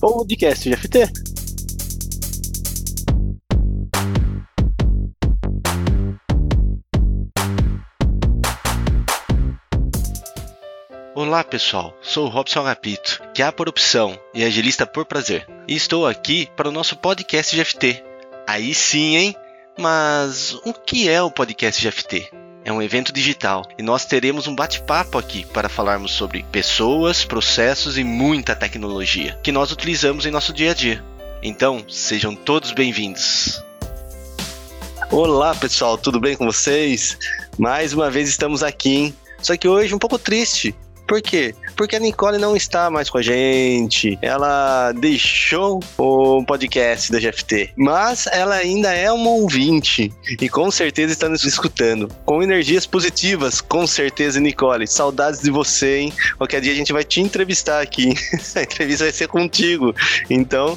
podcast GFT. Olá pessoal, sou Robson Agapito, que é por opção e agilista por prazer. E estou aqui para o nosso podcast GFT. Aí sim, hein? Mas o que é o podcast GFT? É um evento digital e nós teremos um bate-papo aqui para falarmos sobre pessoas, processos e muita tecnologia que nós utilizamos em nosso dia a dia. Então, sejam todos bem-vindos. Olá pessoal, tudo bem com vocês? Mais uma vez estamos aqui, hein? Só que hoje um pouco triste, por quê? Porque a Nicole não está mais com a gente. Ela deixou o podcast da GFT. Mas ela ainda é uma ouvinte. E com certeza está nos escutando. Com energias positivas, com certeza, Nicole. Saudades de você, hein? Qualquer dia a gente vai te entrevistar aqui. a entrevista vai ser contigo. Então,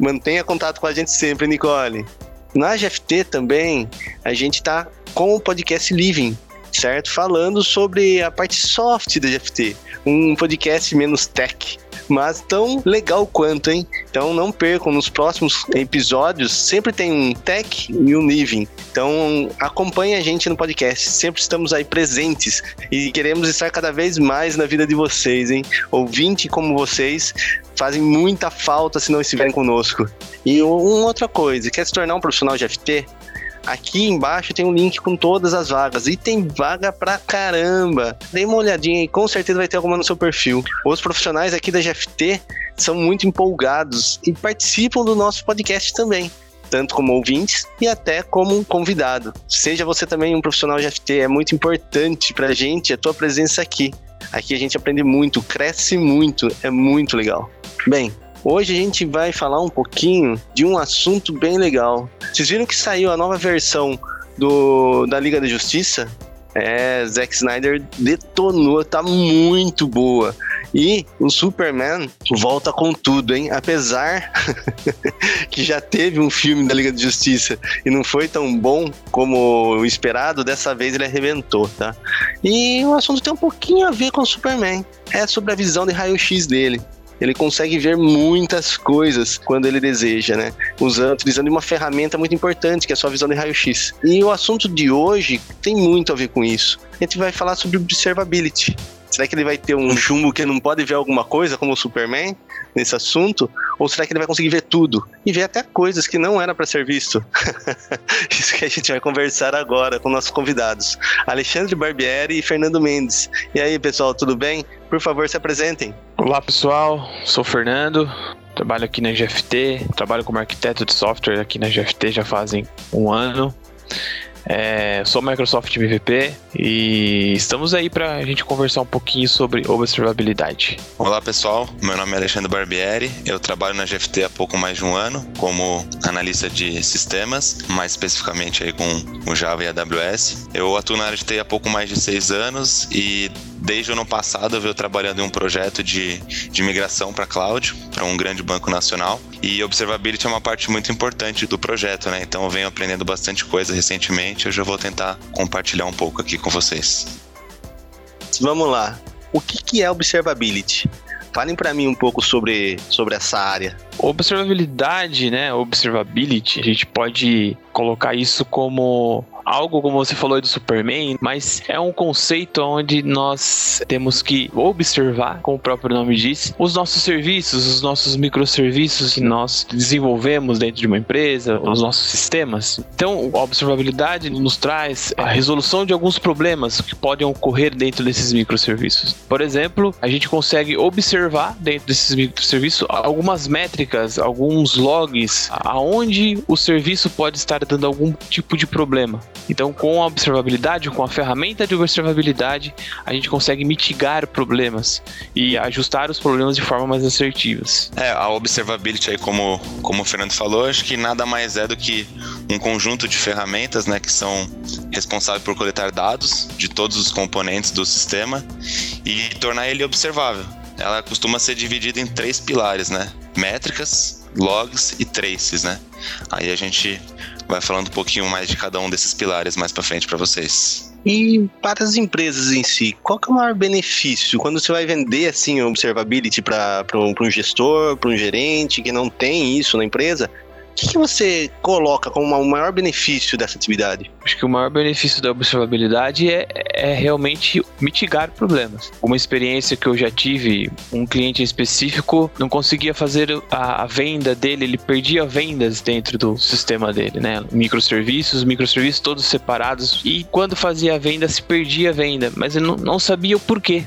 mantenha contato com a gente sempre, Nicole. Na GFT também, a gente está com o podcast Living certo? Falando sobre a parte soft da GFT. Um podcast menos tech, mas tão legal quanto, hein? Então não percam nos próximos episódios, sempre tem um tech e um living. Então acompanhe a gente no podcast, sempre estamos aí presentes e queremos estar cada vez mais na vida de vocês, hein? Ouvinte como vocês fazem muita falta se não estiverem conosco. E uma outra coisa, quer se tornar um profissional de FT? Aqui embaixo tem um link com todas as vagas. E tem vaga pra caramba. Dê uma olhadinha aí, com certeza vai ter alguma no seu perfil. Os profissionais aqui da GFT são muito empolgados e participam do nosso podcast também tanto como ouvintes e até como um convidado. Seja você também um profissional de FT, é muito importante pra gente a tua presença aqui. Aqui a gente aprende muito, cresce muito, é muito legal. Bem, Hoje a gente vai falar um pouquinho de um assunto bem legal. Vocês viram que saiu a nova versão do, da Liga da Justiça? É, Zack Snyder detonou, tá muito boa. E o Superman volta com tudo, hein? Apesar que já teve um filme da Liga da Justiça e não foi tão bom como o esperado, dessa vez ele arrebentou, tá? E o assunto tem um pouquinho a ver com o Superman. É sobre a visão de raio-x dele ele consegue ver muitas coisas quando ele deseja, né? Usando, utilizando uma ferramenta muito importante, que é a sua visão de raio-x. E o assunto de hoje tem muito a ver com isso. A gente vai falar sobre observability. Será que ele vai ter um chumbo que não pode ver alguma coisa, como o Superman, nesse assunto? Ou será que ele vai conseguir ver tudo? E ver até coisas que não era para ser visto? Isso que a gente vai conversar agora com nossos convidados, Alexandre Barbieri e Fernando Mendes. E aí, pessoal, tudo bem? Por favor, se apresentem. Olá, pessoal. Sou o Fernando. Trabalho aqui na GFT, trabalho como arquiteto de software aqui na GFT já fazem um ano. É, sou Microsoft MVP e estamos aí para a gente conversar um pouquinho sobre observabilidade. Olá pessoal, meu nome é Alexandre Barbieri, eu trabalho na GFT há pouco mais de um ano como analista de sistemas, mais especificamente aí com o Java e AWS. Eu atuo na área de TI há pouco mais de seis anos e Desde o ano passado eu venho trabalhando em um projeto de, de migração para cloud, para um grande banco nacional. E observability é uma parte muito importante do projeto, né? Então eu venho aprendendo bastante coisa recentemente. Eu já vou tentar compartilhar um pouco aqui com vocês. Vamos lá. O que, que é observability? Falem para mim um pouco sobre, sobre essa área. Observabilidade, né? Observability, a gente pode colocar isso como algo como você falou do Superman, mas é um conceito onde nós temos que observar, como o próprio nome diz, os nossos serviços, os nossos microserviços que nós desenvolvemos dentro de uma empresa, os nossos sistemas. Então, a observabilidade nos traz a resolução de alguns problemas que podem ocorrer dentro desses microserviços. Por exemplo, a gente consegue observar dentro desses microserviços algumas métricas, alguns logs, aonde o serviço pode estar dando algum tipo de problema. Então, com a observabilidade, com a ferramenta de observabilidade, a gente consegue mitigar problemas e ajustar os problemas de forma mais assertivas. É, a observability aí, como, como o Fernando falou, acho que nada mais é do que um conjunto de ferramentas, né, que são responsáveis por coletar dados de todos os componentes do sistema e tornar ele observável. Ela costuma ser dividida em três pilares, né? Métricas, logs e traces, né? Aí a gente vai falando um pouquinho mais de cada um desses pilares mais para frente para vocês. E para as empresas em si, qual que é o maior benefício quando você vai vender assim observability para um, um gestor, para um gerente que não tem isso na empresa? Que, que você coloca como o maior benefício dessa atividade? Acho que o maior benefício da observabilidade é, é realmente mitigar problemas. Uma experiência que eu já tive, um cliente específico não conseguia fazer a, a venda dele, ele perdia vendas dentro do sistema dele, né? Microserviços, microserviços todos separados. E quando fazia a venda, se perdia a venda, mas ele não, não sabia o porquê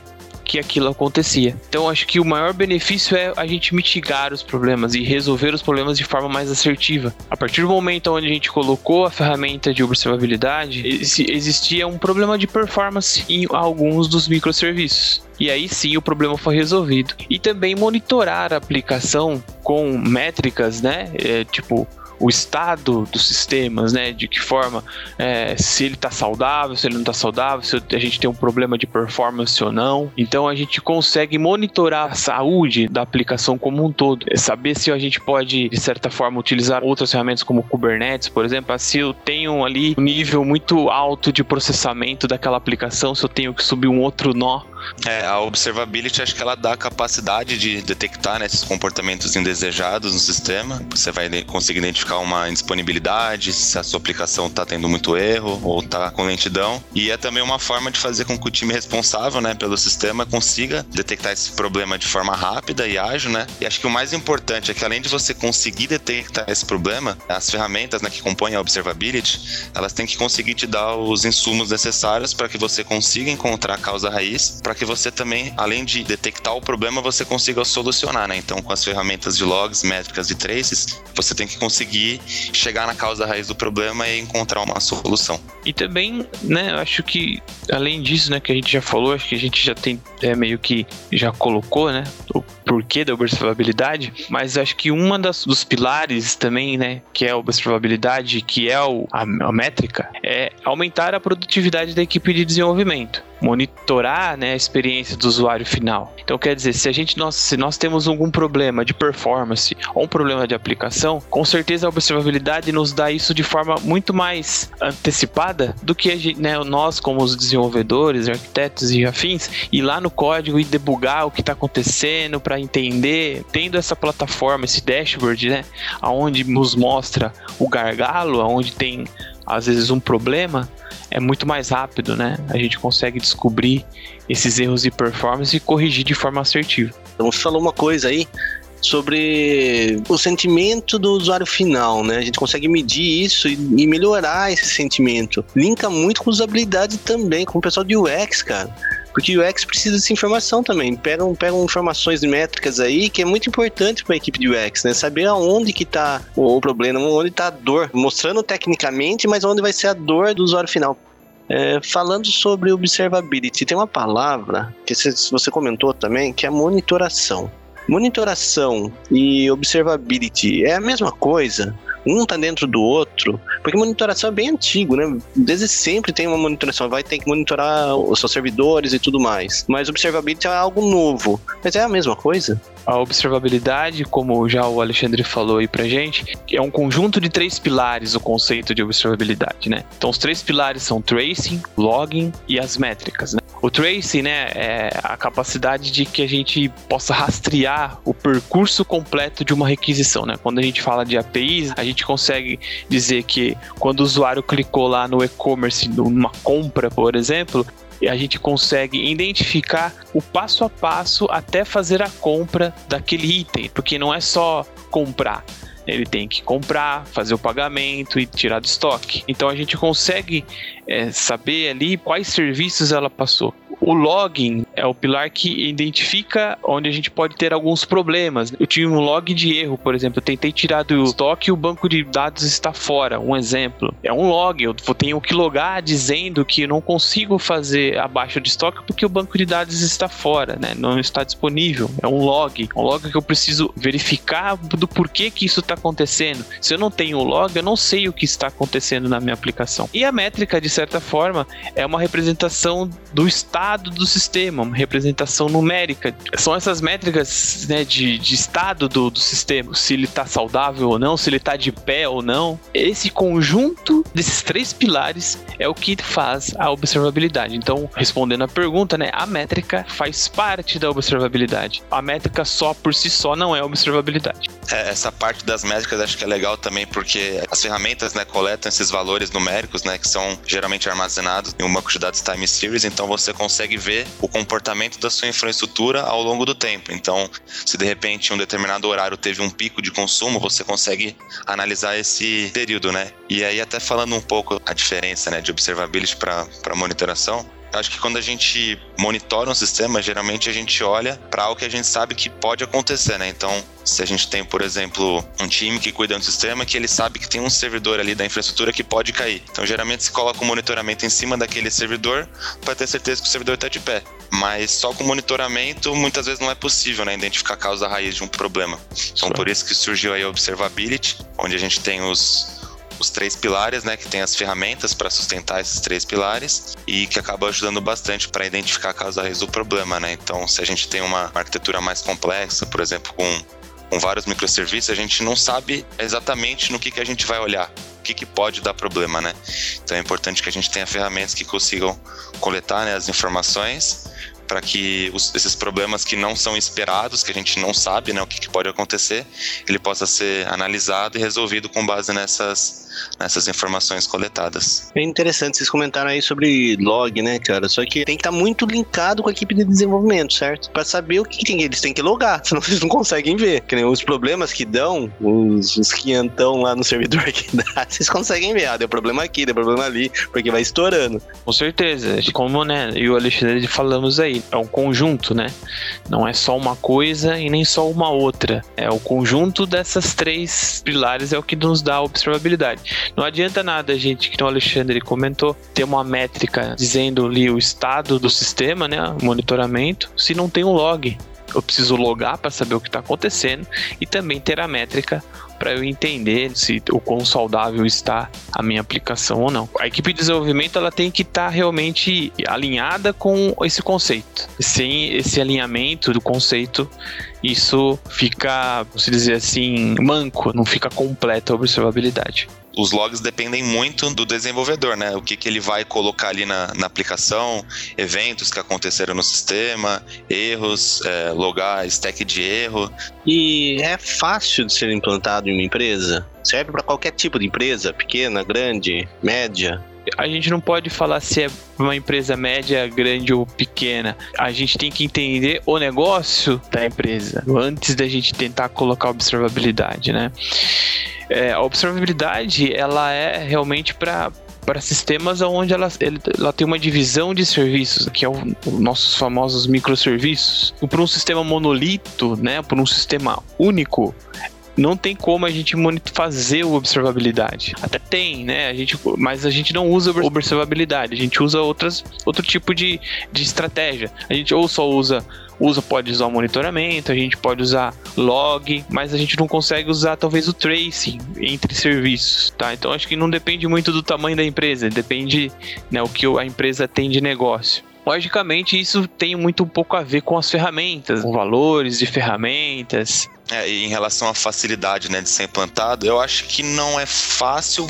que aquilo acontecia. Então acho que o maior benefício é a gente mitigar os problemas e resolver os problemas de forma mais assertiva. A partir do momento onde a gente colocou a ferramenta de observabilidade, existia um problema de performance em alguns dos microserviços. E aí sim o problema foi resolvido. E também monitorar a aplicação com métricas, né? É, tipo, o estado dos sistemas, né? De que forma, é, se ele está saudável, se ele não está saudável, se a gente tem um problema de performance ou não. Então a gente consegue monitorar a saúde da aplicação como um todo, é saber se a gente pode, de certa forma, utilizar outras ferramentas como Kubernetes, por exemplo, se eu tenho ali um nível muito alto de processamento daquela aplicação, se eu tenho que subir um outro nó é, a observability acho que ela dá a capacidade de detectar né, esses comportamentos indesejados no sistema. Você vai conseguir identificar uma indisponibilidade, se a sua aplicação está tendo muito erro ou está com lentidão. E é também uma forma de fazer com que o time responsável né, pelo sistema consiga detectar esse problema de forma rápida e ágil, né? E acho que o mais importante é que além de você conseguir detectar esse problema, as ferramentas né, que compõem a observability, elas têm que conseguir te dar os insumos necessários para que você consiga encontrar a causa raiz para que você também, além de detectar o problema, você consiga solucionar, né? Então, com as ferramentas de logs, métricas e traces, você tem que conseguir chegar na causa raiz do problema e encontrar uma solução. E também, né, acho que além disso, né, que a gente já falou, acho que a gente já tem é, meio que já colocou, né, o porquê da observabilidade, mas acho que uma das, dos pilares também, né, que é a observabilidade, que é o, a, a métrica, é aumentar a produtividade da equipe de desenvolvimento monitorar né, experiência do usuário final. Então, quer dizer, se a gente nós, se nós temos algum problema de performance ou um problema de aplicação, com certeza a observabilidade nos dá isso de forma muito mais antecipada do que gente, né, nós, como os desenvolvedores, arquitetos e afins, ir lá no código e debugar o que está acontecendo para entender, tendo essa plataforma, esse dashboard, né, aonde nos mostra o gargalo, aonde tem às vezes um problema, é muito mais rápido, né? A gente consegue descobrir esses erros de performance e corrigir de forma assertiva. Então, falou uma coisa aí sobre o sentimento do usuário final, né? A gente consegue medir isso e, melhorar esse sentimento. Linka muito com usabilidade também, com o pessoal de UX, cara. Porque o UX precisa dessa informação também. Pegam, pegam informações métricas aí que é muito importante para a equipe de UX, né? Saber aonde que está o problema, onde está a dor, mostrando tecnicamente, mas onde vai ser a dor do usuário final. É, falando sobre observability, tem uma palavra que você comentou também, que é monitoração. Monitoração e observability é a mesma coisa? Um tá dentro do outro, porque monitoração é bem antigo, né? Desde sempre tem uma monitoração, vai ter que monitorar os seus servidores e tudo mais. Mas observability é algo novo. Mas é a mesma coisa? A observabilidade, como já o Alexandre falou aí pra gente, é um conjunto de três pilares o conceito de observabilidade, né? Então os três pilares são tracing, logging e as métricas, né? O tracing, né, é a capacidade de que a gente possa rastrear o percurso completo de uma requisição, né? Quando a gente fala de APIs, a gente consegue dizer que quando o usuário clicou lá no e-commerce, numa compra, por exemplo, a gente consegue identificar o passo a passo até fazer a compra daquele item, porque não é só comprar. Ele tem que comprar, fazer o pagamento e tirar do estoque. Então a gente consegue é, saber ali quais serviços ela passou. O login é o pilar que identifica onde a gente pode ter alguns problemas. Eu tive um log de erro, por exemplo, eu tentei tirar do estoque e o banco de dados está fora. Um exemplo. É um log, eu tenho que logar dizendo que eu não consigo fazer abaixo de estoque porque o banco de dados está fora, né? Não está disponível. É um log. Um log que eu preciso verificar do porquê que isso está acontecendo. Se eu não tenho o log, eu não sei o que está acontecendo na minha aplicação. E a métrica, de certa forma, é uma representação do estado estado do sistema, uma representação numérica. São essas métricas né, de, de estado do, do sistema, se ele está saudável ou não, se ele está de pé ou não. Esse conjunto desses três pilares é o que faz a observabilidade. Então, respondendo a pergunta, né, a métrica faz parte da observabilidade. A métrica só por si só não é observabilidade. É, essa parte das métricas acho que é legal também porque as ferramentas né, coletam esses valores numéricos, né, que são geralmente armazenados em um banco de dados time series, então você consegue ver o comportamento da sua infraestrutura ao longo do tempo. Então, se de repente um determinado horário teve um pico de consumo, você consegue analisar esse período, né? E aí até falando um pouco a diferença, né, de observability para monitoração, Acho que quando a gente monitora um sistema, geralmente a gente olha para algo que a gente sabe que pode acontecer, né? Então, se a gente tem, por exemplo, um time que cuida do sistema, que ele sabe que tem um servidor ali da infraestrutura que pode cair. Então, geralmente se coloca o um monitoramento em cima daquele servidor para ter certeza que o servidor está de pé. Mas só com monitoramento, muitas vezes não é possível né, identificar a causa raiz de um problema. Então, por isso que surgiu aí a Observability, onde a gente tem os os três pilares, né, que tem as ferramentas para sustentar esses três pilares e que acaba ajudando bastante para identificar a causa raiz do problema, né? Então, se a gente tem uma arquitetura mais complexa, por exemplo, com, com vários microserviços, a gente não sabe exatamente no que, que a gente vai olhar, o que, que pode dar problema, né? Então é importante que a gente tenha ferramentas que consigam coletar né, as informações para que os, esses problemas que não são esperados, que a gente não sabe né, o que, que pode acontecer, ele possa ser analisado e resolvido com base nessas nessas informações coletadas. É interessante vocês comentaram aí sobre log, né, cara? Só que tem que estar tá muito linkado com a equipe de desenvolvimento, certo? Para saber o que tem, eles têm que logar, senão vocês não conseguem ver. Que nem os problemas que dão, os, os quinhentão lá no servidor que dá, vocês conseguem ver. Ah, deu problema aqui, deu problema ali, porque vai estourando. Com certeza. Como, né, e o Alexandre falamos aí, é um conjunto, né? Não é só uma coisa e nem só uma outra. É o conjunto dessas três pilares é o que nos dá a observabilidade. Não adianta nada, gente, que o Alexandre comentou, ter uma métrica dizendo ali o estado do sistema, né? Monitoramento, se não tem um log. Eu preciso logar para saber o que está acontecendo e também ter a métrica para eu entender se o quão saudável está a minha aplicação ou não. A equipe de desenvolvimento ela tem que estar tá realmente alinhada com esse conceito. Sem esse alinhamento do conceito, isso fica, se dizer assim, manco, não fica completa a observabilidade os logs dependem muito do desenvolvedor, né? O que, que ele vai colocar ali na, na aplicação, eventos que aconteceram no sistema, erros, é, logar stack de erro. E é fácil de ser implantado em uma empresa? Serve para qualquer tipo de empresa, pequena, grande, média? A gente não pode falar se é uma empresa média, grande ou pequena. A gente tem que entender o negócio da empresa antes da gente tentar colocar observabilidade, né? É, a observabilidade ela é realmente para para sistemas onde ela, ela tem uma divisão de serviços, que é os nossos famosos microserviços. Para um sistema monolito, né, para um sistema único, não tem como a gente fazer o observabilidade. Até tem, né? A gente, mas a gente não usa observabilidade, a gente usa outras, outro tipo de, de estratégia. A gente ou só usa usa pode usar o monitoramento, a gente pode usar log, mas a gente não consegue usar talvez o tracing entre serviços, tá? Então acho que não depende muito do tamanho da empresa, depende né, o que a empresa tem de negócio. Logicamente, isso tem muito pouco a ver com as ferramentas, com valores de ferramentas. É, em relação à facilidade né, de ser implantado, eu acho que não é fácil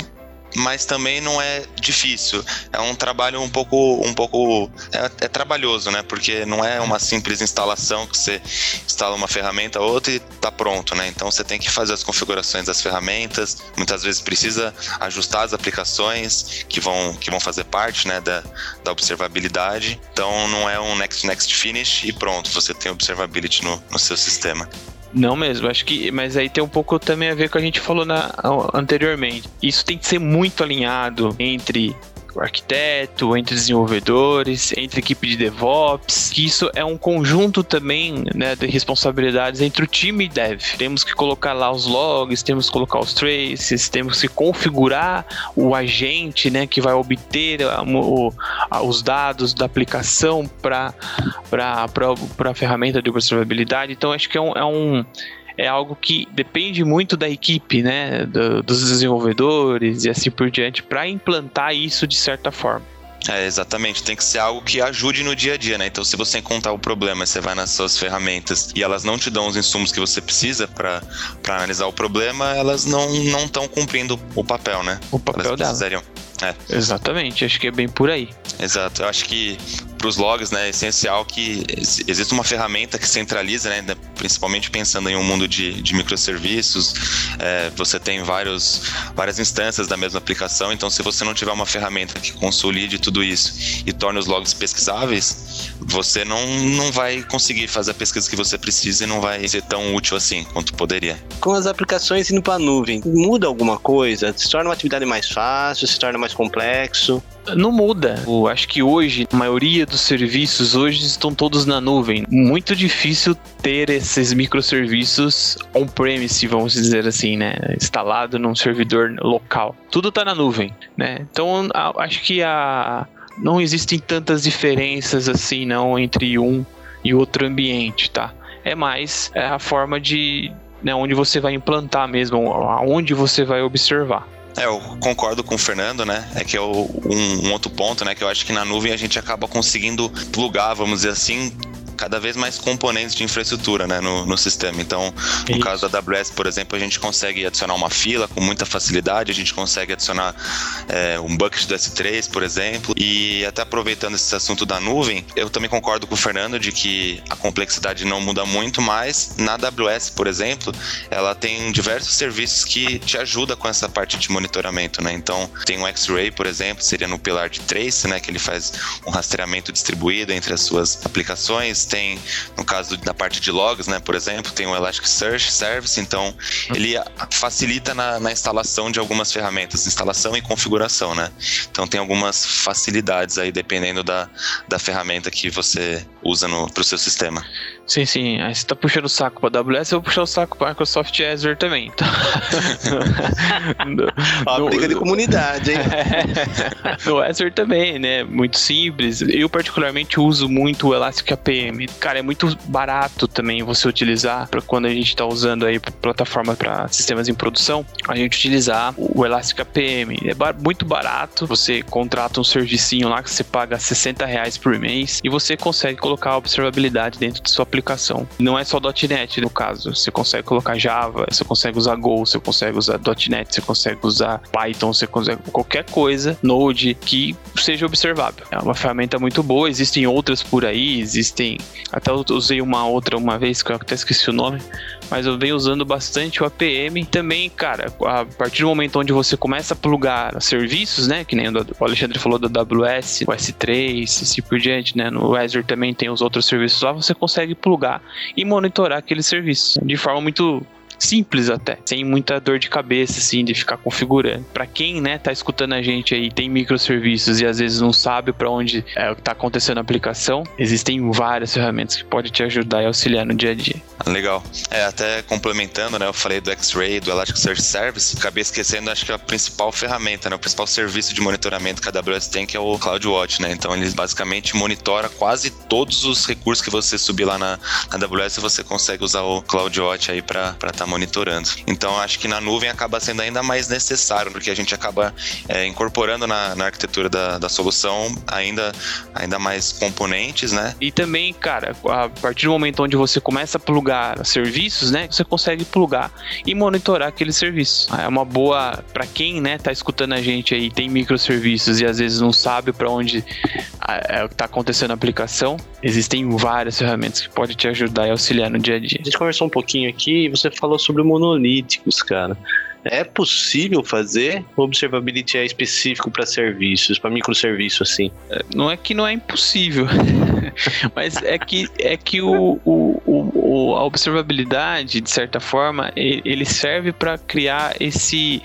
mas também não é difícil. É um trabalho um pouco, um pouco é, é, trabalhoso, né? Porque não é uma simples instalação que você instala uma ferramenta outra e tá pronto, né? Então você tem que fazer as configurações das ferramentas. Muitas vezes precisa ajustar as aplicações que vão, que vão fazer parte, né, da, da observabilidade. Então não é um next next finish e pronto, você tem observability no, no seu sistema. Não mesmo, acho que. Mas aí tem um pouco também a ver com o que a gente falou na, anteriormente. Isso tem que ser muito alinhado entre arquiteto, entre desenvolvedores, entre equipe de DevOps, que isso é um conjunto também né, de responsabilidades entre o time e dev. Temos que colocar lá os logs, temos que colocar os traces, temos que configurar o agente né, que vai obter a, o, a, os dados da aplicação para a ferramenta de observabilidade. Então, acho que é um, é um é algo que depende muito da equipe, né, do, dos desenvolvedores e assim por diante, para implantar isso de certa forma. É, exatamente. Tem que ser algo que ajude no dia a dia, né? Então, se você encontrar o problema, você vai nas suas ferramentas e elas não te dão os insumos que você precisa para analisar o problema, elas não estão cumprindo o papel, né? O papel elas dela. É. Exatamente, acho que é bem por aí. Exato, eu acho que para os logs, né, é essencial que exista uma ferramenta que centraliza, né, principalmente pensando em um mundo de, de microserviços, é, você tem vários, várias instâncias da mesma aplicação, então se você não tiver uma ferramenta que consolide tudo isso e torne os logs pesquisáveis, você não, não vai conseguir fazer a pesquisa que você precisa e não vai ser tão útil assim quanto poderia. Com as aplicações indo para a nuvem, muda alguma coisa? Se torna uma atividade mais fácil, se torna mais complexo? Não muda. Eu acho que hoje, a maioria dos serviços hoje estão todos na nuvem. Muito difícil ter esses microserviços on-premise, vamos dizer assim, né? Instalado num servidor local. Tudo está na nuvem, né? Então, acho que a não existem tantas diferenças assim, não, entre um e outro ambiente, tá? É mais é a forma de né, onde você vai implantar mesmo, aonde você vai observar. É, eu concordo com o Fernando, né? É que é um, um, outro ponto, né? Que eu acho que na nuvem a gente acaba conseguindo plugar, vamos dizer assim, cada vez mais componentes de infraestrutura né, no, no sistema. Então, no Isso. caso da AWS, por exemplo, a gente consegue adicionar uma fila com muita facilidade, a gente consegue adicionar é, um bucket do S3, por exemplo. E até aproveitando esse assunto da nuvem, eu também concordo com o Fernando de que a complexidade não muda muito, mas na AWS, por exemplo, ela tem diversos serviços que te ajudam com essa parte de monitoramento. Né? Então, tem o X-Ray, por exemplo, seria no pilar de Trace, né, que ele faz um rastreamento distribuído entre as suas aplicações tem, no caso da parte de logs, né, por exemplo, tem o Elasticsearch Service, então ele facilita na, na instalação de algumas ferramentas, instalação e configuração, né? Então tem algumas facilidades aí dependendo da, da ferramenta que você usa para o seu sistema. Sim, sim. Aí você tá puxando o saco pra AWS, eu vou puxar o saco pra Microsoft Azure também. Então... no, no, briga de comunidade, hein? no Azure também, né? Muito simples. Eu particularmente uso muito o Elastic APM. Cara, é muito barato também você utilizar para quando a gente tá usando aí plataforma para sistemas em produção, a gente utilizar o Elastic APM. É bar muito barato. Você contrata um servicinho lá que você paga 60 reais por mês e você consegue colocar a observabilidade dentro de sua aplicação. Não é só .NET no caso, você consegue colocar Java, você consegue usar Go, você consegue usar .NET, você consegue usar Python, você consegue qualquer coisa, Node que seja observável. É uma ferramenta muito boa, existem outras por aí, existem, até eu usei uma outra uma vez que eu até esqueci o nome, mas eu venho usando bastante o APM. Também, cara, a partir do momento onde você começa a plugar serviços, né, que nem o Alexandre falou da AWS, o S3, assim por diante, né, no Azure também tem os outros serviços lá, você consegue plugar e monitorar aquele serviço de forma muito simples até, sem muita dor de cabeça, assim, de ficar configurando. Para quem, né, tá escutando a gente aí, tem microserviços e às vezes não sabe para onde é tá acontecendo na aplicação, existem várias ferramentas que podem te ajudar e auxiliar no dia a dia. Legal. É, até complementando, né, eu falei do X-Ray, do Elasticsearch Service, acabei esquecendo, acho que a principal ferramenta, né, o principal serviço de monitoramento que a AWS tem, que é o CloudWatch, né, então ele basicamente monitora quase todos os recursos que você subir lá na, na AWS, você consegue usar o CloudWatch aí para estar monitorando. Então acho que na nuvem acaba sendo ainda mais necessário, porque a gente acaba é, incorporando na, na arquitetura da, da solução ainda, ainda mais componentes, né? E também, cara, a partir do momento onde você começa a plugar serviços, né, você consegue plugar e monitorar aquele serviço. É uma boa para quem, né, tá escutando a gente aí, tem microserviços e às vezes não sabe para onde é, tá acontecendo a aplicação. Existem várias ferramentas que podem te ajudar e auxiliar no dia a dia. A gente conversou um pouquinho aqui e você falou sobre monolíticos, cara. É possível fazer? Observability é específico para serviços, para microserviço assim? É, não é que não é impossível, mas é que é que o, o, o, a observabilidade de certa forma ele serve para criar esse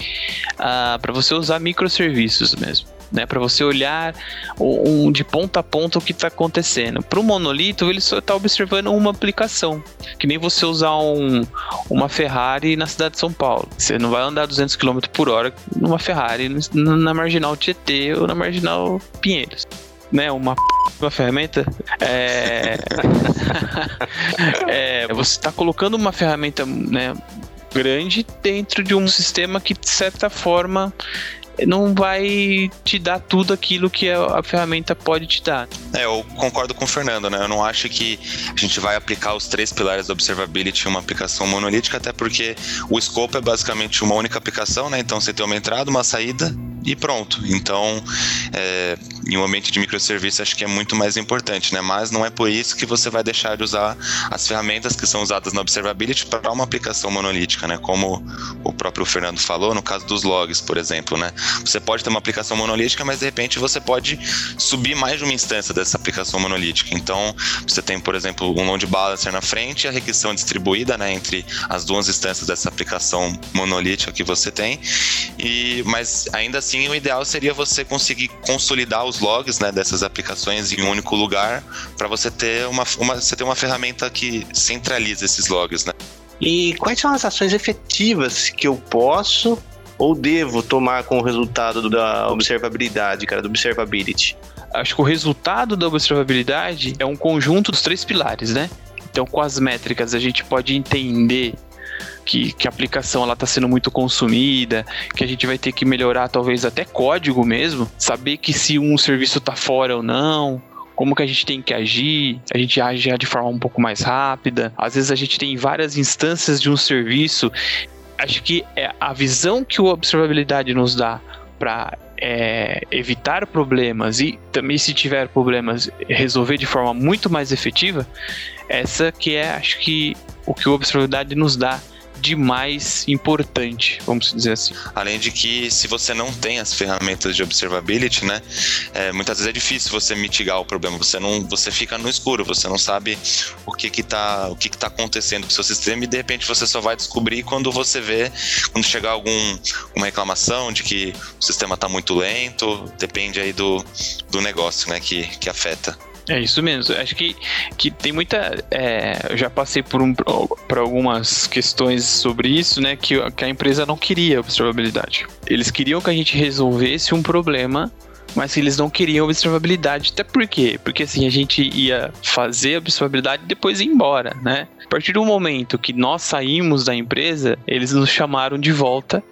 uh, ah, para você usar microserviços mesmo né? Para você olhar um, de ponta a ponta o que está acontecendo. Para o monolito, ele só está observando uma aplicação, que nem você usar um, uma Ferrari na cidade de São Paulo. Você não vai andar 200 km por hora numa Ferrari na marginal Tietê ou na marginal Pinheiros. Né, uma, uma ferramenta é, é você está colocando uma ferramenta né, grande dentro de um sistema que de certa forma não vai te dar tudo aquilo que a, ferramenta pode te dar. É, eu concordo com o Fernando, né? Eu não acho que a gente vai aplicar os três pilares da observability em uma aplicação monolítica, até porque o scope é basicamente uma única aplicação, né? Então você tem uma entrada, uma saída e pronto. Então, é, em um ambiente de microserviço, acho que é muito mais importante, né? Mas não é por isso que você vai deixar de usar as ferramentas que são usadas na observability para uma aplicação monolítica, né? Como o próprio Fernando falou, no caso dos logs, por exemplo, né? Você pode ter uma aplicação monolítica, mas de repente você pode subir mais de uma instância dessa aplicação monolítica. Então, você tem, por exemplo, um load balancer na frente e a requisição distribuída, né, entre as duas instâncias dessa aplicação monolítica que você tem. E mas ainda assim, o ideal seria você conseguir consolidar os logs, né, dessas aplicações em um único lugar para você ter uma, uma você ter uma ferramenta que centraliza esses logs, né? E quais são as ações efetivas que eu posso ou devo tomar com o resultado da observabilidade, cara, do observability? Acho que o resultado da observabilidade é um conjunto dos três pilares, né? Então, com as métricas, a gente pode entender que, que, a aplicação está sendo muito consumida, que a gente vai ter que melhorar talvez até código mesmo, saber que se um serviço está fora ou não, como que a gente tem que agir, a gente age de forma um pouco mais rápida. Às vezes a gente tem várias instâncias de um serviço. Acho que é a visão que o observabilidade nos dá para é, evitar problemas e também se tiver problemas resolver de forma muito mais efetiva, essa que é acho que o que o observabilidade nos dá de mais importante, vamos dizer assim. Além de que, se você não tem as ferramentas de observability, né, é, muitas vezes é difícil você mitigar o problema. Você não, você fica no escuro, você não sabe o que que tá, o que que tá acontecendo com o seu sistema e de repente você só vai descobrir quando você vê, quando chegar algum uma reclamação de que o sistema está muito lento, depende aí do, do negócio, né, que, que afeta. É isso mesmo. Acho que, que tem muita. É, eu já passei por, um, por algumas questões sobre isso, né? Que, que a empresa não queria observabilidade. Eles queriam que a gente resolvesse um problema mas eles não queriam observabilidade. Até por quê? Porque assim, a gente ia fazer observabilidade e depois ir embora, né? A partir do momento que nós saímos da empresa, eles nos chamaram de volta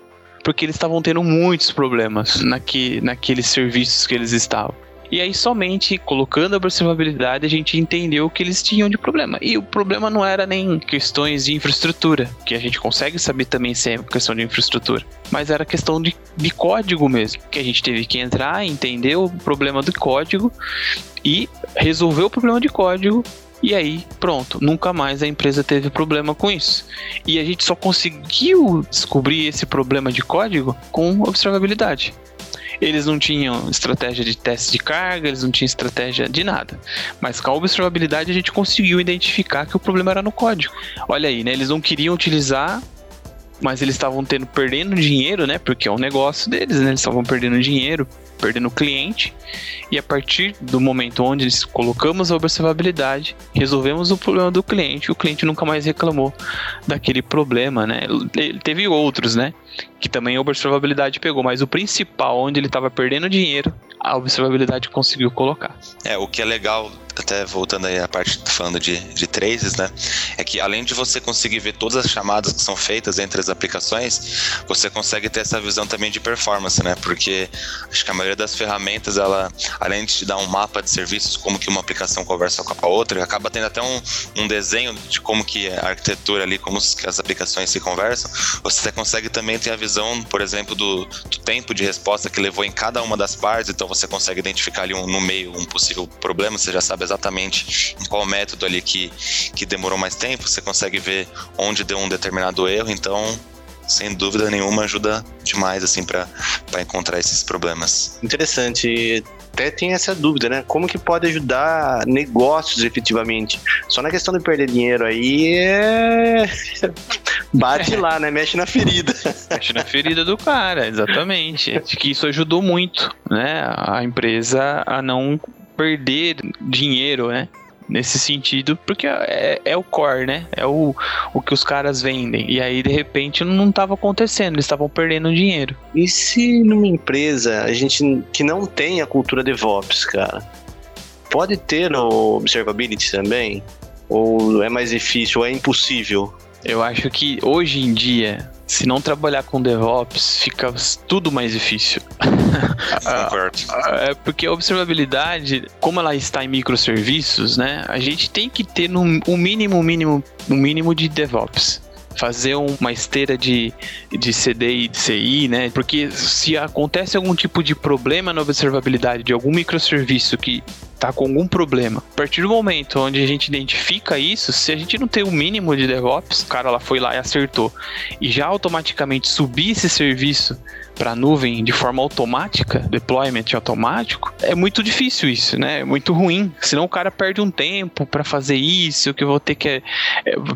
porque eles estavam tendo muitos problemas naque, naqueles serviços que eles estavam. E aí, somente colocando a observabilidade, a gente entendeu o que eles tinham de problema. E o problema não era nem questões de infraestrutura, que a gente consegue saber também se é questão de infraestrutura, mas era questão de, de código mesmo, que a gente teve que entrar, entender o problema do código e resolver o problema de código e aí, pronto, nunca mais a empresa teve problema com isso. E a gente só conseguiu descobrir esse problema de código com observabilidade. Eles não tinham estratégia de teste de carga, eles não tinham estratégia de nada. Mas com a observabilidade a gente conseguiu identificar que o problema era no código. Olha aí, né? Eles não queriam utilizar mas eles estavam tendo perdendo dinheiro, né? Porque é um negócio deles, né? Eles estavam perdendo dinheiro perdendo cliente. E a partir do momento onde colocamos a observabilidade, resolvemos o problema do cliente, o cliente nunca mais reclamou daquele problema, né? Ele teve outros, né? Que também a observabilidade pegou, mas o principal, onde ele estava perdendo dinheiro, a observabilidade conseguiu colocar. É, o que é legal até voltando aí a parte falando de, de traces, né? É que além de você conseguir ver todas as chamadas que são feitas entre as aplicações, você consegue ter essa visão também de performance, né? Porque acho que a maioria das ferramentas, ela, além de te dar um mapa de serviços, como que uma aplicação conversa com a outra, acaba tendo até um, um desenho de como que a arquitetura ali, como as aplicações se conversam. Você consegue também ter a visão, por exemplo, do, do tempo de resposta que levou em cada uma das partes, então você consegue identificar ali um, no meio um possível problema, você já sabe exatamente em qual método ali que, que demorou mais tempo, você consegue ver onde deu um determinado erro, então sem dúvida nenhuma ajuda demais assim para encontrar esses problemas. Interessante. Até tem essa dúvida, né? Como que pode ajudar negócios efetivamente? Só na questão de perder dinheiro aí é... bate lá, né? Mexe na ferida. Mexe na ferida do cara, exatamente. Acho que isso ajudou muito, né? A empresa a não perder dinheiro, né? Nesse sentido, porque é, é, o core, né? É o, o que os caras vendem. E aí, de repente, não estava acontecendo, eles estavam perdendo dinheiro. E se numa empresa a gente que não tem a cultura DevOps, cara, pode ter no Observability também? Ou é mais difícil, ou é impossível? Eu acho que hoje em dia se não trabalhar com DevOps, fica tudo mais difícil. É porque a observabilidade, como ela está em microserviços, né? A gente tem que ter um mínimo, mínimo, um mínimo de DevOps fazer uma esteira de, de CD e de CI, né? Porque se acontece algum tipo de problema na observabilidade de algum microserviço que tá com algum problema. A partir do momento onde a gente identifica isso, se a gente não tem o mínimo de DevOps, o cara lá foi lá e acertou, e já automaticamente subir esse serviço para a nuvem de forma automática, deployment automático, é muito difícil isso, né? É muito ruim. Senão o cara perde um tempo para fazer isso, que eu vou ter que é,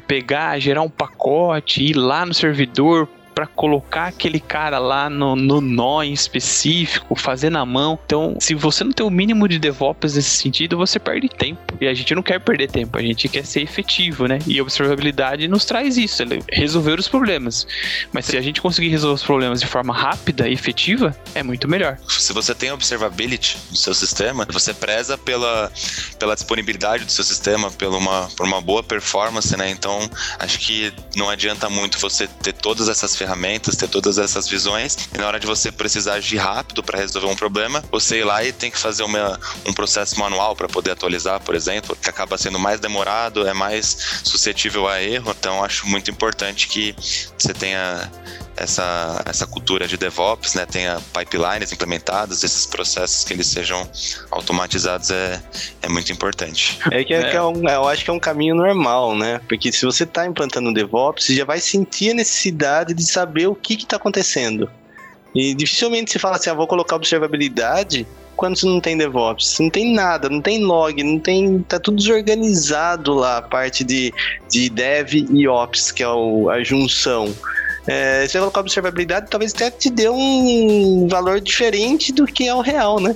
pegar, gerar um pacote, ir lá no servidor, para colocar aquele cara lá no, no nó em específico, fazer na mão. Então, se você não tem o mínimo de DevOps nesse sentido, você perde tempo. E a gente não quer perder tempo, a gente quer ser efetivo, né? E observabilidade nos traz isso, resolver os problemas. Mas se a gente conseguir resolver os problemas de forma rápida e efetiva, é muito melhor. Se você tem observability no seu sistema, você preza pela, pela disponibilidade do seu sistema, pela uma, por uma boa performance, né? Então, acho que não adianta muito você ter todas essas ferramentas ferramentas, ter todas essas visões, e na hora de você precisar agir rápido para resolver um problema, você ir lá e tem que fazer uma, um processo manual para poder atualizar, por exemplo, que acaba sendo mais demorado, é mais suscetível a erro. Então, acho muito importante que você tenha essa, essa cultura de DevOps, né, tenha pipelines implementadas, esses processos que eles sejam automatizados é, é muito importante. É que, é. que é um, eu acho que é um caminho normal, né? Porque se você está implantando DevOps, você já vai sentir a necessidade de saber o que está acontecendo. E dificilmente se fala assim, ah, vou colocar observabilidade quando você não tem DevOps. Não tem nada, não tem log, não tem. tá tudo desorganizado lá, a parte de, de Dev e Ops, que é o, a junção. É, você colocar observabilidade, talvez até te dê um valor diferente do que é o real, né?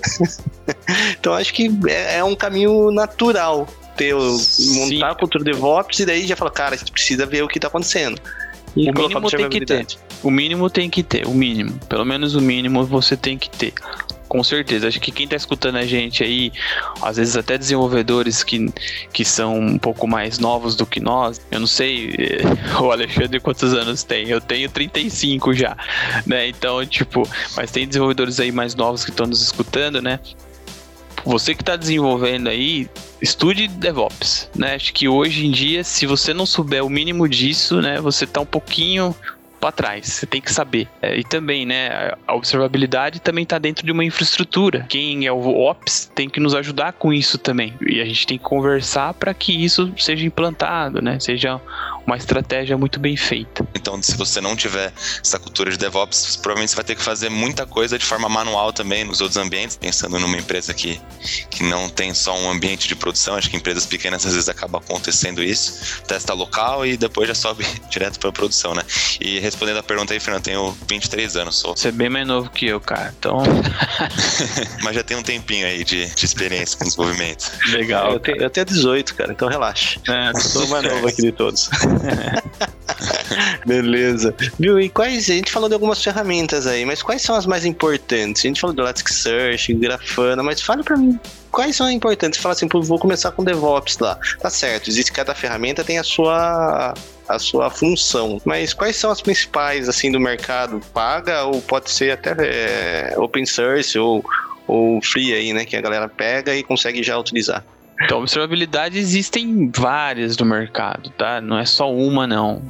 então acho que é, é um caminho natural ter montar a cultura DevOps e daí já fala, cara, a gente precisa ver o que está acontecendo. E o mínimo tem que ter. O mínimo tem que ter, o mínimo. Pelo menos o mínimo você tem que ter com certeza. Acho que quem está escutando a gente aí, às vezes até desenvolvedores que, que são um pouco mais novos do que nós, eu não sei o Alexandre quantos anos tem, eu tenho 35 já, né? Então, tipo, mas tem desenvolvedores aí mais novos que estão nos escutando, né? Você que está desenvolvendo aí, estude DevOps, né? Acho que hoje em dia, se você não souber o mínimo disso, né, você está um pouquinho para trás. Você tem que saber. É, e também, né, a observabilidade também está dentro de uma infraestrutura. Quem é o Ops tem que nos ajudar com isso também. E a gente tem que conversar para que isso seja implantado, né? Seja uma estratégia muito bem feita. Então, se você não tiver essa cultura de DevOps, provavelmente você vai ter que fazer muita coisa de forma manual também nos outros ambientes, pensando numa empresa que, que não tem só um ambiente de produção, acho que empresas pequenas às vezes acaba acontecendo isso, testa local e depois já sobe direto para a produção, né? E respondendo a pergunta aí, Fernando, tenho 23 anos, sou. Você é bem mais novo que eu, cara, então... Mas já tem um tempinho aí de, de experiência com desenvolvimento. Legal. Eu tenho, eu tenho 18, cara, então relaxa. É, sou o mais novo aqui de todos. Beleza. Viu? E quais. A gente falou de algumas ferramentas aí, mas quais são as mais importantes? A gente falou do Elasticsearch, Grafana, mas fale para mim quais são importantes? Você fala assim, vou começar com DevOps lá. Tá certo, existe cada ferramenta tem a sua a sua função. Mas quais são as principais assim do mercado? Paga ou pode ser até é, open source ou, ou free aí, né? Que a galera pega e consegue já utilizar. Então, observabilidade existem várias no mercado, tá? Não é só uma, não.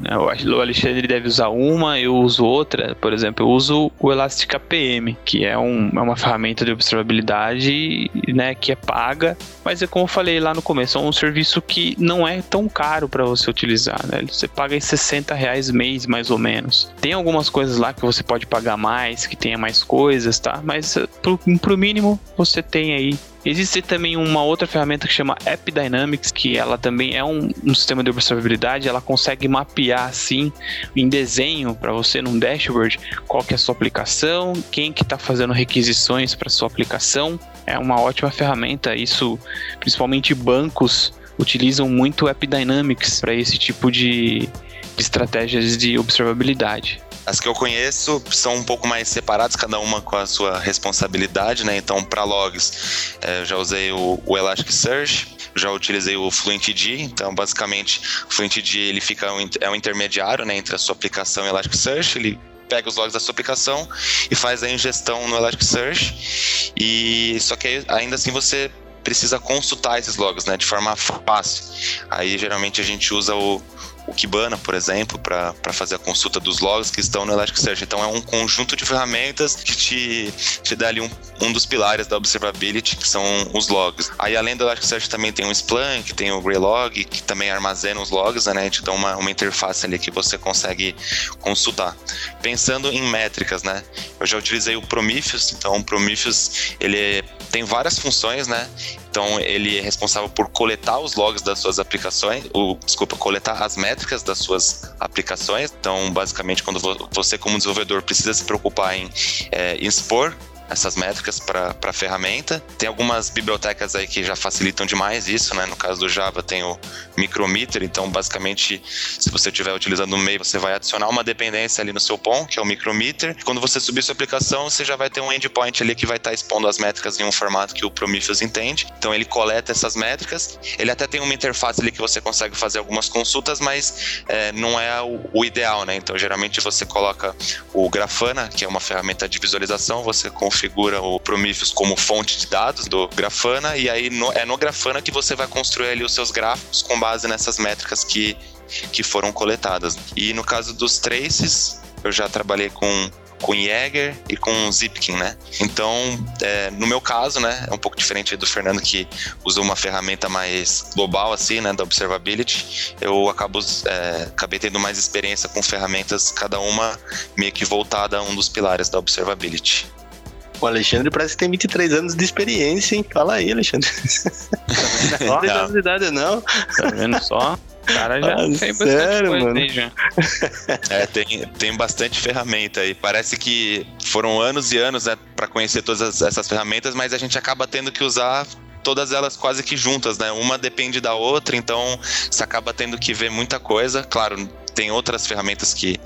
O Alexandre deve usar uma, eu uso outra. Por exemplo, eu uso o Elastic APM, que é, um, é uma ferramenta de observabilidade, né, que é paga, mas é como eu falei lá no começo, é um serviço que não é tão caro para você utilizar, né? Você paga em 60 reais mês, mais ou menos. Tem algumas coisas lá que você pode pagar mais, que tenha mais coisas, tá? Mas pro, pro mínimo, você tem aí Existe também uma outra ferramenta que chama App Dynamics, que ela também é um, um sistema de observabilidade, ela consegue mapear assim em desenho para você num dashboard qual que é a sua aplicação, quem que está fazendo requisições para sua aplicação. É uma ótima ferramenta, isso principalmente bancos utilizam muito App Dynamics para esse tipo de, de estratégias de observabilidade. As que eu conheço são um pouco mais separadas, cada uma com a sua responsabilidade, né? Então, para logs, é, eu já usei o, Elasticsearch, já utilizei o FluentD, então basicamente o FluentD ele fica um, é um intermediário né, entre a sua aplicação e o Elasticsearch, ele pega os logs da sua aplicação e faz a ingestão no Elasticsearch e só que ainda assim você precisa consultar esses logs, né, de forma fácil. Aí geralmente a gente usa o, o Kibana, por exemplo, para fazer a consulta dos logs que estão no Elasticsearch. Então é um conjunto de ferramentas que te, te dá ali um, um dos pilares da observability, que são os logs. Aí além do Elasticsearch também tem o Splunk, tem o Greylog, que também armazena os logs, né? Te dá uma, uma interface ali que você consegue consultar. Pensando em métricas, né? Eu já utilizei o Prometheus, então o Prometheus ele tem várias funções, né? Então ele é responsável por coletar os logs das suas aplicações, o, desculpa, coletar as métricas das suas aplicações. Então, basicamente, quando você como desenvolvedor precisa se preocupar em é, expor essas métricas para a ferramenta. Tem algumas bibliotecas aí que já facilitam demais isso, né? No caso do Java tem o micrometer, então basicamente se você estiver utilizando o MEI, você vai adicionar uma dependência ali no seu POM, que é o micrometer. Quando você subir sua aplicação, você já vai ter um endpoint ali que vai estar tá expondo as métricas em um formato que o Prometheus entende. Então ele coleta essas métricas. Ele até tem uma interface ali que você consegue fazer algumas consultas, mas é, não é o, o, ideal, né? Então geralmente você coloca o Grafana, que é uma ferramenta de visualização, você configura configura o Prometheus como fonte de dados do Grafana e aí no, é no Grafana que você vai construir ali os seus gráficos com base nessas métricas que, que foram coletadas. E no caso dos traces, eu já trabalhei com com Jäger e com Zipkin, né? Então, é, no meu caso, né, é um pouco diferente do Fernando que usou uma ferramenta mais global assim, né, da observability. Eu acabo é, acabei tendo mais experiência com ferramentas, cada uma meio que voltada a um dos pilares da observability. O Alexandre parece que tem 23 anos de experiência, hein? Fala aí, Alexandre. Não tem anos de idade, não. Tá vendo só? O cara já ah, tem sério, coisa mano? aí já. É, tem, tem bastante ferramenta aí. Parece que foram anos e anos né, para conhecer todas essas ferramentas, mas a gente acaba tendo que usar todas elas quase que juntas, né? Uma depende da outra, então você acaba tendo que ver muita coisa. Claro, tem outras ferramentas que,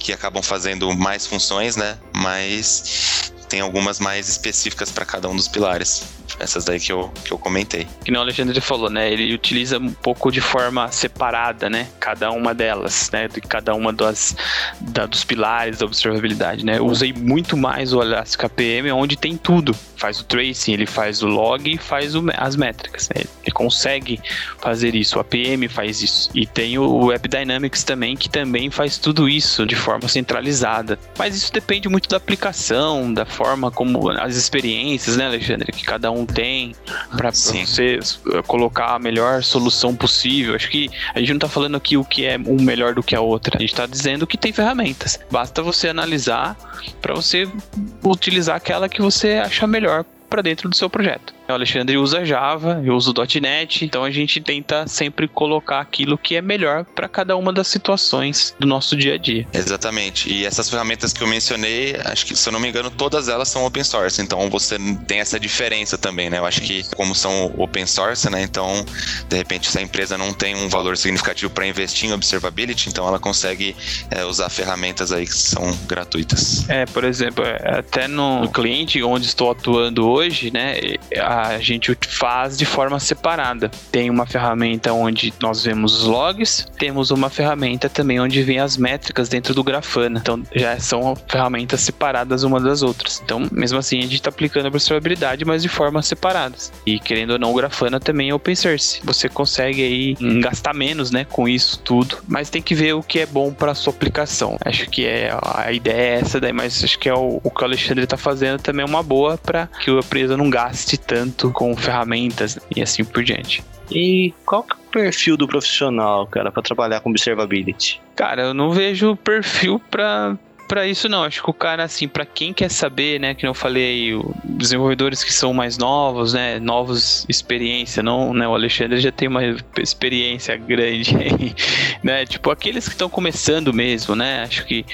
que acabam fazendo mais funções, né? Mas tem algumas mais específicas para cada um dos pilares. Essas daí que eu, que eu comentei. Que nem o Alexandre falou, né? Ele utiliza um pouco de forma separada, né? Cada uma delas, né? De cada uma das, da, dos pilares da observabilidade, né? Usei muito mais o Elastic APM, onde tem tudo. Faz o tracing, ele faz o log e faz o, as métricas. Né? Ele consegue fazer isso. O APM faz isso. E tem o Web Dynamics também, que também faz tudo isso de forma centralizada. Mas isso depende muito da aplicação, da forma como as experiências, né, Alexandre, que cada um tem para você eh, colocar a melhor solução possível. Acho que a gente não está falando aqui o que é um melhor do que a outra. A gente está dizendo que tem ferramentas. Basta você analisar para você utilizar aquela que você achar melhor para dentro do seu projeto. O Alexandre usa Java, eu uso .NET, então a gente tenta sempre colocar aquilo que é melhor para cada uma das situações do nosso dia a dia. Exatamente. E essas ferramentas que eu mencionei, acho que se eu não me engano, todas elas são open source. Então você tem essa diferença também, né? Eu acho que como são open source, né? Então, de repente, se a empresa não tem um valor significativo para investir em observability, então ela consegue é, usar ferramentas aí que são gratuitas. É, por exemplo, é, até no cliente onde estou atuando hoje, né? A a gente faz de forma separada. Tem uma ferramenta onde nós vemos os logs, temos uma ferramenta também onde vem as métricas dentro do Grafana. Então já são ferramentas separadas uma das outras. Então, mesmo assim, a gente está aplicando a observabilidade, mas de formas separadas. E querendo ou não, o Grafana também é open source. Você consegue aí gastar menos, né, com isso tudo, mas tem que ver o que é bom para sua aplicação. Acho que é a ideia é essa daí, mas acho que é o, o que o Alexandre está fazendo também é uma boa para que a empresa não gaste tanto com ferramentas e assim por diante. E qual que é o perfil do profissional, cara, para trabalhar com observability? Cara, eu não vejo perfil para para isso não, acho que o cara assim, para quem quer saber, né, que eu falei, desenvolvedores que são mais novos, né, novos experiência, não, né, o Alexandre já tem uma experiência grande aí, né, tipo aqueles que estão começando mesmo, né, acho que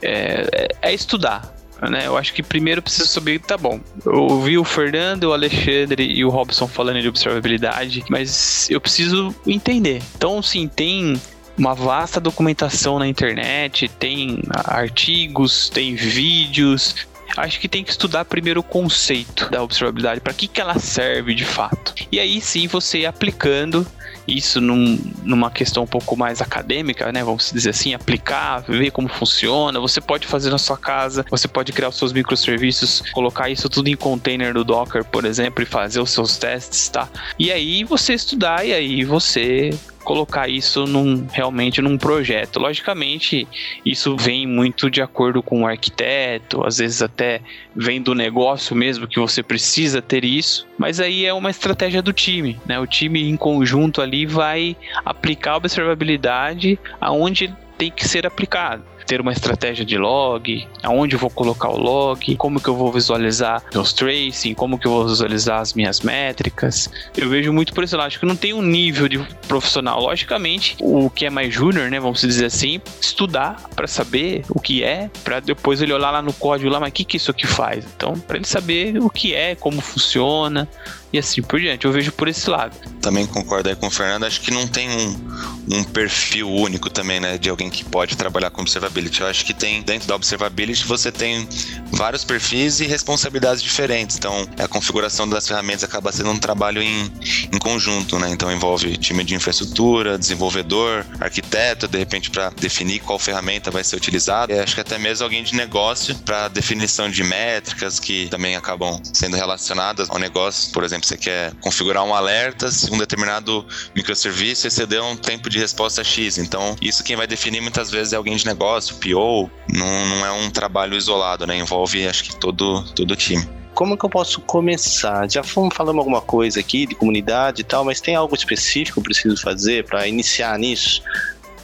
é, é estudar, né? Eu acho que primeiro precisa saber, tá bom. Eu ouvi o Fernando, o Alexandre e o Robson falando de observabilidade, mas eu preciso entender. Então, sim, tem uma vasta documentação na internet, tem artigos, tem vídeos, acho que tem que estudar primeiro o conceito da observabilidade, para que, que ela serve de fato. E aí sim você aplicando isso num, numa questão um pouco mais acadêmica, né? Vamos dizer assim, aplicar, ver como funciona. Você pode fazer na sua casa, você pode criar os seus microserviços, colocar isso tudo em container do Docker, por exemplo, e fazer os seus testes, tá? E aí você estudar e aí você colocar isso num, realmente num projeto. Logicamente, isso vem muito de acordo com o arquiteto, às vezes até vem do negócio mesmo que você precisa ter isso, mas aí é uma estratégia do time, né? O time em conjunto ali vai aplicar a observabilidade aonde tem que ser aplicado ter uma estratégia de log, aonde eu vou colocar o log, como que eu vou visualizar meus tracing, como que eu vou visualizar as minhas métricas. Eu vejo muito por esse lado, acho que não tem um nível de profissional. Logicamente, o que é mais júnior, né, vamos dizer assim, estudar para saber o que é, para depois ele olhar lá no código lá, mas o que que isso aqui faz? Então, para ele saber o que é, como funciona, e assim por diante. Eu vejo por esse lado. Também concordo aí com o Fernando. Acho que não tem um, um perfil único também, né, de alguém que pode trabalhar com observability. Eu acho que tem, dentro da observability, você tem vários perfis e responsabilidades diferentes. Então, a configuração das ferramentas acaba sendo um trabalho em, em conjunto, né? Então, envolve time de infraestrutura, desenvolvedor, arquiteto, de repente, para definir qual ferramenta vai ser utilizada. E acho que até mesmo alguém de negócio para definição de métricas que também acabam sendo relacionadas ao negócio. Por exemplo, você quer configurar um alerta, se um determinado microserviço exceder um tempo de resposta X. Então, isso quem vai definir muitas vezes é alguém de negócio, PO, não, não é um trabalho isolado, né? Envolve, acho que, todo, todo o time como que eu posso começar? Já fomos falando alguma coisa aqui de comunidade e tal, mas tem algo específico que eu preciso fazer para iniciar nisso?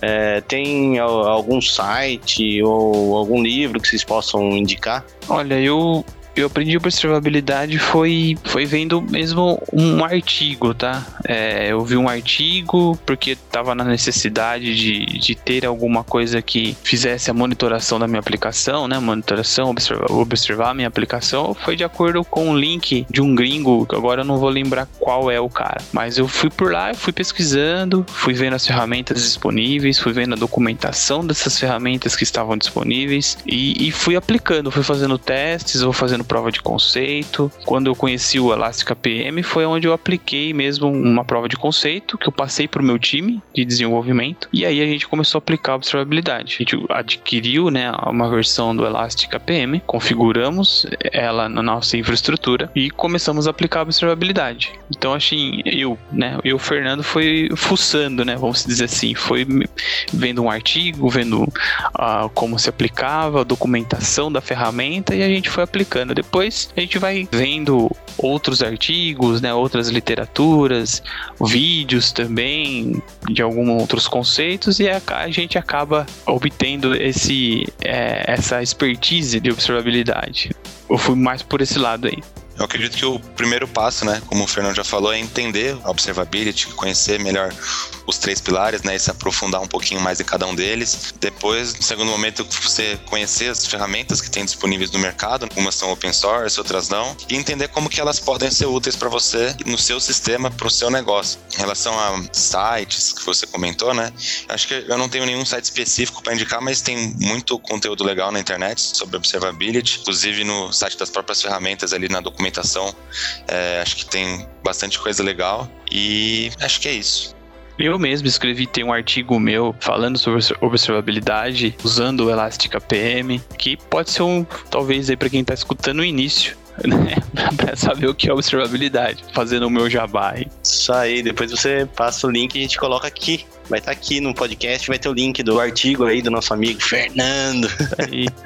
É, tem algum site ou algum livro que vocês possam indicar? Olha, eu eu aprendi observabilidade foi, foi vendo mesmo um artigo, tá? É, eu vi um artigo porque estava na necessidade de, de ter alguma coisa que fizesse a monitoração da minha aplicação, né? Monitoração, observar, observar a minha aplicação. Foi de acordo com o link de um gringo, que agora eu não vou lembrar qual é o cara. Mas eu fui por lá, fui pesquisando, fui vendo as ferramentas disponíveis, fui vendo a documentação dessas ferramentas que estavam disponíveis e, e fui aplicando, fui fazendo testes, vou fazendo fazendo prova de conceito. Quando eu conheci o Elastic APM, foi onde eu apliquei mesmo uma prova de conceito que eu passei para o meu time de desenvolvimento. E aí a gente começou a aplicar a observabilidade. A gente adquiriu né, uma versão do Elastic APM, configuramos ela na nossa infraestrutura e começamos a aplicar a observabilidade. Então, assim, eu, né, eu, Fernando, foi fuçando, né, vamos dizer assim, foi vendo um artigo, vendo uh, como se aplicava, a documentação da ferramenta e a gente foi aplicando depois a gente vai vendo outros artigos, né, outras literaturas, vídeos também de alguns outros conceitos e a, a gente acaba obtendo esse, é, essa expertise de observabilidade. Eu fui mais por esse lado aí. Eu acredito que o primeiro passo, né, como o Fernando já falou, é entender a observability, conhecer melhor os três pilares, né, e se aprofundar um pouquinho mais em cada um deles. Depois, no segundo momento, você conhecer as ferramentas que tem disponíveis no mercado, umas são open source, outras não, e entender como que elas podem ser úteis para você no seu sistema, para o seu negócio. Em relação a sites que você comentou, né, acho que eu não tenho nenhum site específico para indicar, mas tem muito conteúdo legal na internet sobre observability, inclusive no site das próprias ferramentas ali na documentação, é, acho que tem bastante coisa legal e acho que é isso. Eu mesmo escrevi, tem um artigo meu falando sobre observabilidade usando o Elastic APM, que pode ser um, talvez aí para quem está escutando o início, né? pra saber o que é observabilidade, fazendo o meu jabá aí. Isso aí, depois você passa o link e a gente coloca aqui. Vai estar tá aqui no podcast, vai ter o link do artigo aí do nosso amigo Fernando. Aí.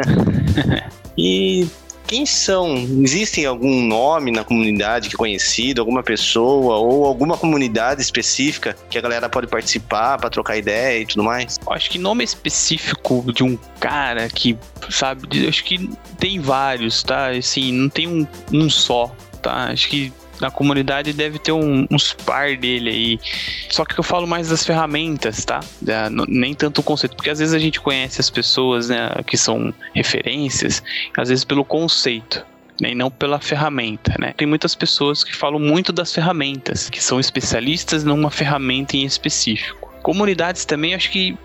e quem são? Existem algum nome na comunidade que é conhecido, alguma pessoa ou alguma comunidade específica que a galera pode participar para trocar ideia e tudo mais? Acho que nome específico de um cara que, sabe, acho que tem vários, tá? Assim, não tem um, um só, tá? Acho que na comunidade deve ter um, uns par dele aí. Só que eu falo mais das ferramentas, tá? É, nem tanto o conceito, porque às vezes a gente conhece as pessoas, né, que são referências, às vezes pelo conceito. Né, e não pela ferramenta, né? Tem muitas pessoas que falam muito das ferramentas, que são especialistas numa ferramenta em específico Comunidades também, acho que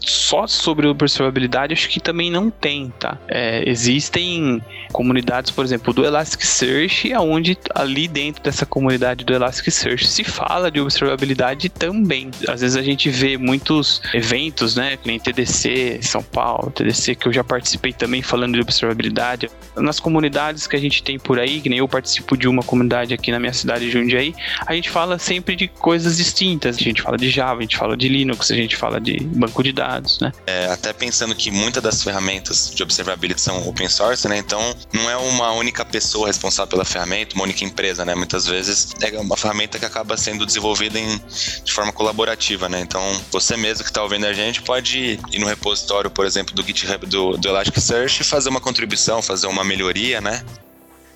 só sobre observabilidade, acho que também não tem, tá? É, existem comunidades, por exemplo, do Elasticsearch, onde ali dentro dessa comunidade do Elasticsearch se fala de observabilidade também. Às vezes a gente vê muitos eventos, né? Que nem TDC São Paulo, TDC que eu já participei também falando de observabilidade. Nas comunidades que a gente tem por aí, que nem eu participo de uma comunidade aqui na minha cidade de Jundiaí, a gente fala sempre de coisas distintas. A gente fala de Java, a gente fala de Linux, a gente fala de banco de dados, né? É, até pensando que muitas das ferramentas de observability são open source, né? Então não é uma única pessoa responsável pela ferramenta, uma única empresa, né? Muitas vezes é uma ferramenta que acaba sendo desenvolvida em, de forma colaborativa, né? Então, você mesmo que está ouvindo a gente pode ir no repositório, por exemplo, do GitHub do, do Elasticsearch e fazer uma contribuição, fazer uma melhoria, né?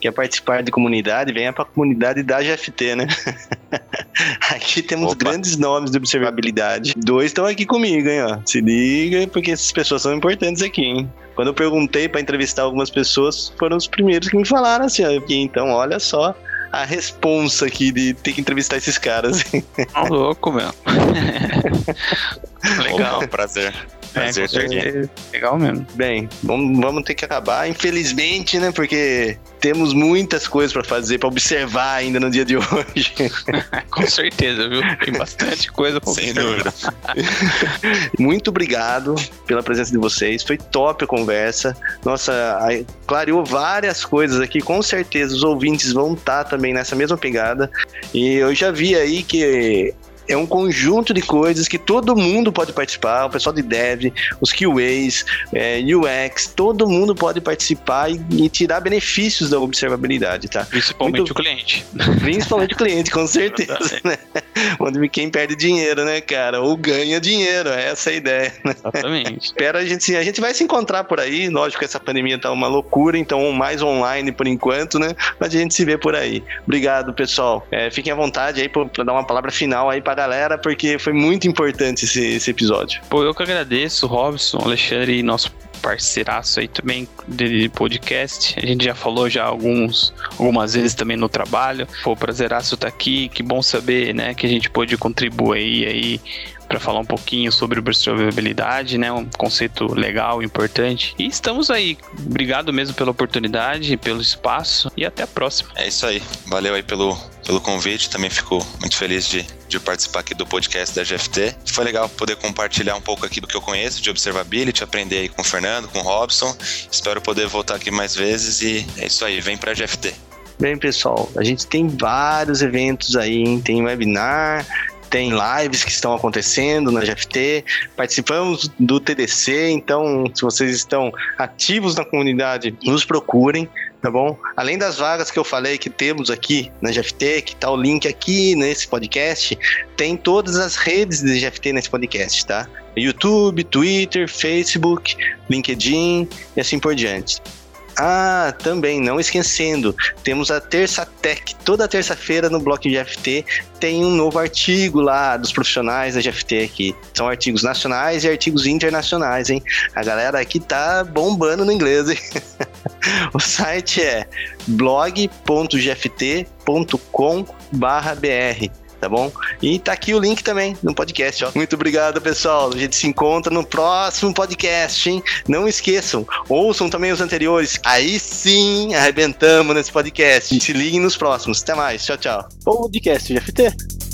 Quer participar de comunidade, venha para a comunidade da GFT, né? aqui temos Opa. grandes nomes de observabilidade. Dois estão aqui comigo, hein? Ó. Se liga, porque essas pessoas são importantes aqui, hein? Quando eu perguntei para entrevistar algumas pessoas, foram os primeiros que me falaram assim, ó, então olha só a responsa aqui de ter que entrevistar esses caras. Tá louco, meu. Legal. Opa, prazer. Prazer é, Legal mesmo. Bem, vamos, vamos ter que acabar, infelizmente, né? Porque temos muitas coisas para fazer, para observar ainda no dia de hoje. Com certeza, viu? Tem bastante coisa para Sem dúvida. Muito obrigado pela presença de vocês. Foi top a conversa. Nossa, clareou várias coisas aqui. Com certeza os ouvintes vão estar também nessa mesma pegada. E eu já vi aí que é um conjunto de coisas que todo mundo pode participar, o pessoal de dev, os QAs, é, UX, todo mundo pode participar e, e, tirar benefícios da observabilidade, tá? Principalmente Muito, o cliente. Principalmente o cliente, com certeza, né? Onde quem perde dinheiro, né, cara? Ou ganha dinheiro, essa é a ideia. Né? Exatamente. Espera a gente, a gente vai se encontrar por aí, lógico que essa pandemia tá uma loucura, então mais online por enquanto, né? Mas a gente se vê por aí. Obrigado, pessoal. É, fiquem à vontade aí para dar uma palavra final aí para galera, porque foi muito importante esse, esse episódio. Pô, eu que agradeço, Robson, Alexandre nosso parceiraço aí também de podcast. A gente já falou já alguns, algumas vezes também no trabalho. Pô, prazeraço tá aqui, que bom saber, né, que a gente pôde contribuir aí para falar um pouquinho sobre observabilidade, né? Um conceito legal, importante. E estamos aí. Obrigado mesmo pela oportunidade, pelo espaço e até a próxima. É isso aí. Valeu aí pelo, pelo convite. Também fico muito feliz de, de participar aqui do podcast da GFT. Foi legal poder compartilhar um pouco aqui do que eu conheço de observability, aprender aí com o Fernando, com o Robson. Espero poder voltar aqui mais vezes e é isso aí. Vem para a GFT. Bem, pessoal, a gente tem vários eventos aí, hein? tem webinar, tem lives que estão acontecendo na GFT, participamos do TDC, então se vocês estão ativos na comunidade, nos procurem, tá bom? Além das vagas que eu falei que temos aqui na GFT, que tá o link aqui nesse podcast, tem todas as redes da GFT nesse podcast, tá? YouTube, Twitter, Facebook, LinkedIn e assim por diante. Ah, também, não esquecendo, temos a Terça Tech. Toda terça-feira no Bloco GFT tem um novo artigo lá dos profissionais da GFT aqui. São artigos nacionais e artigos internacionais, hein? A galera aqui tá bombando no inglês, hein? o site é blog.gft.com/br tá bom? E tá aqui o link também no podcast, ó. Muito obrigado, pessoal. A gente se encontra no próximo podcast, hein? Não esqueçam, ouçam também os anteriores. Aí sim, arrebentamos nesse podcast. E se liguem nos próximos. Até mais. Tchau, tchau. Podcast GFT.